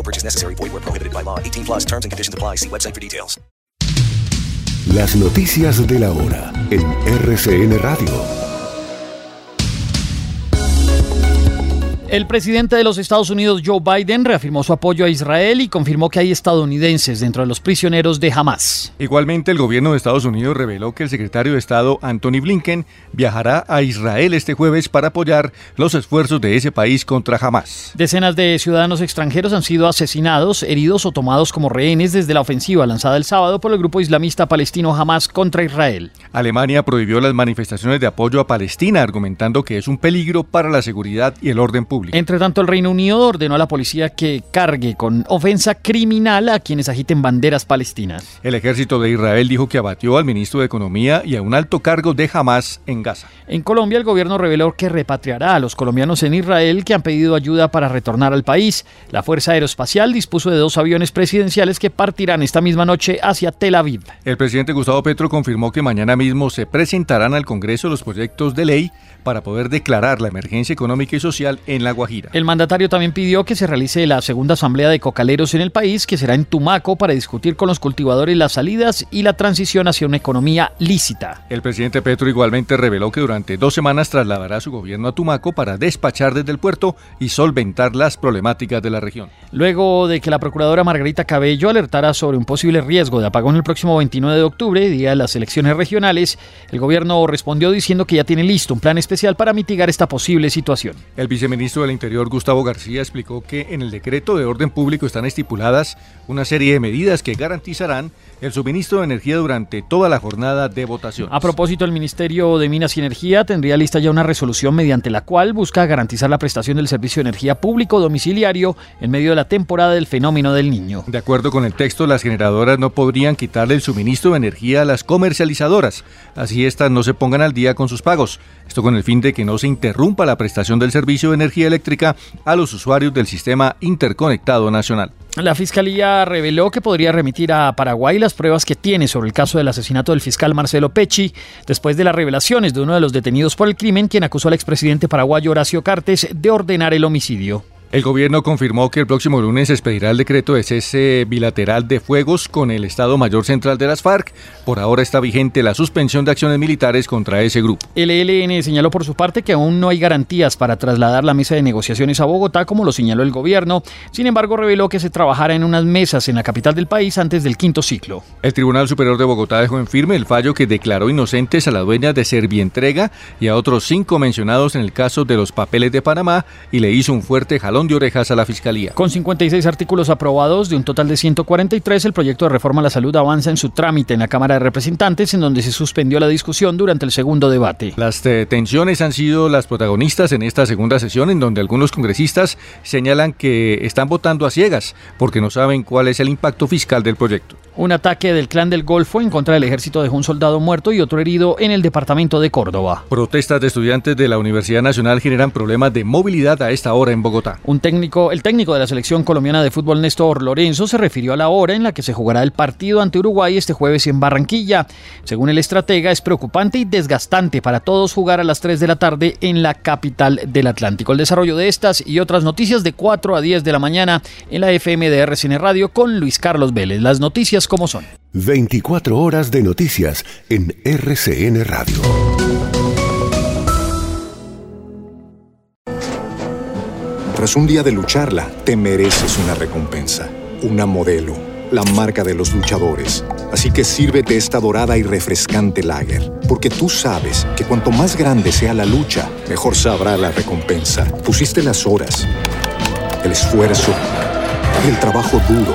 No purchase necessary. Void where prohibited by law. 18 plus terms and conditions apply. See website for details. Las noticias de la hora en RCN Radio. El presidente de los Estados Unidos, Joe Biden, reafirmó su apoyo a Israel y confirmó que hay estadounidenses dentro de los prisioneros de Hamas. Igualmente, el gobierno de Estados Unidos reveló que el secretario de Estado, Anthony Blinken, viajará a Israel este jueves para apoyar los esfuerzos de ese país contra Hamas. Decenas de ciudadanos extranjeros han sido asesinados, heridos o tomados como rehenes desde la ofensiva lanzada el sábado por el grupo islamista palestino Hamas contra Israel. Alemania prohibió las manifestaciones de apoyo a Palestina, argumentando que es un peligro para la seguridad y el orden público. Entre tanto, el Reino Unido ordenó a la policía que cargue con ofensa criminal a quienes agiten banderas palestinas. El ejército de Israel dijo que abatió al ministro de Economía y a un alto cargo de Hamas en Gaza. En Colombia, el gobierno reveló que repatriará a los colombianos en Israel que han pedido ayuda para retornar al país. La Fuerza Aeroespacial dispuso de dos aviones presidenciales que partirán esta misma noche hacia Tel Aviv. El presidente Gustavo Petro confirmó que mañana mismo se presentarán al Congreso los proyectos de ley para poder declarar la emergencia económica y social en La Guajira. El mandatario también pidió que se realice la segunda asamblea de cocaleros en el país, que será en Tumaco, para discutir con los cultivadores las salidas y la transición hacia una economía lícita. El presidente Petro igualmente reveló que durante dos semanas trasladará su gobierno a Tumaco para despachar desde el puerto y solventar las problemáticas de la región. Luego de que la procuradora Margarita Cabello alertara sobre un posible riesgo de apagón el próximo 29 de octubre, día de las elecciones regionales, el gobierno respondió diciendo que ya tiene listo un plan especial para mitigar esta posible situación. El viceministro del Interior, Gustavo García, explicó que en el decreto de orden público están estipuladas una serie de medidas que garantizarán el suministro de energía durante toda la jornada de votación. A propósito, el Ministerio de Minas y Energía tendría lista ya una resolución mediante la cual busca garantizar la prestación del servicio de energía público domiciliario en medio de la temporada del fenómeno del niño. De acuerdo con el texto, las generadoras no podrían quitarle el suministro de energía a las comercializadoras, así estas no se pongan al día con sus pagos. Esto con el fin de que no se interrumpa la prestación del servicio de energía eléctrica a los usuarios del sistema interconectado nacional. La fiscalía reveló que podría remitir a Paraguay las pruebas que tiene sobre el caso del asesinato del fiscal Marcelo Pecci, después de las revelaciones de uno de los detenidos por el crimen, quien acusó al expresidente paraguayo Horacio Cartes de ordenar el homicidio. El gobierno confirmó que el próximo lunes expedirá el decreto de cese bilateral de fuegos con el Estado Mayor Central de las FARC. Por ahora está vigente la suspensión de acciones militares contra ese grupo. El ELN señaló por su parte que aún no hay garantías para trasladar la mesa de negociaciones a Bogotá, como lo señaló el gobierno. Sin embargo, reveló que se trabajará en unas mesas en la capital del país antes del quinto ciclo. El Tribunal Superior de Bogotá dejó en firme el fallo que declaró inocentes a la dueña de Servientrega y a otros cinco mencionados en el caso de los papeles de Panamá y le hizo un fuerte jalón de orejas a la Fiscalía. Con 56 artículos aprobados de un total de 143, el proyecto de reforma a la salud avanza en su trámite en la Cámara de Representantes, en donde se suspendió la discusión durante el segundo debate. Las eh, tensiones han sido las protagonistas en esta segunda sesión, en donde algunos congresistas señalan que están votando a ciegas porque no saben cuál es el impacto fiscal del proyecto. Un ataque del clan del Golfo en contra del ejército dejó un soldado muerto y otro herido en el departamento de Córdoba. Protestas de estudiantes de la Universidad Nacional generan problemas de movilidad a esta hora en Bogotá. Un técnico, el técnico de la selección colombiana de fútbol Néstor Lorenzo se refirió a la hora en la que se jugará el partido ante Uruguay este jueves en Barranquilla. Según el estratega, es preocupante y desgastante para todos jugar a las 3 de la tarde en la capital del Atlántico. El desarrollo de estas y otras noticias de 4 a 10 de la mañana en la FM de RCN Radio con Luis Carlos Vélez. Las noticias como son. 24 horas de noticias en RCN Radio. Tras un día de lucharla, te mereces una recompensa, una modelo la marca de los luchadores. Así que sírvete esta dorada y refrescante lager, porque tú sabes que cuanto más grande sea la lucha, mejor sabrá la recompensa. Pusiste las horas, el esfuerzo, el trabajo duro.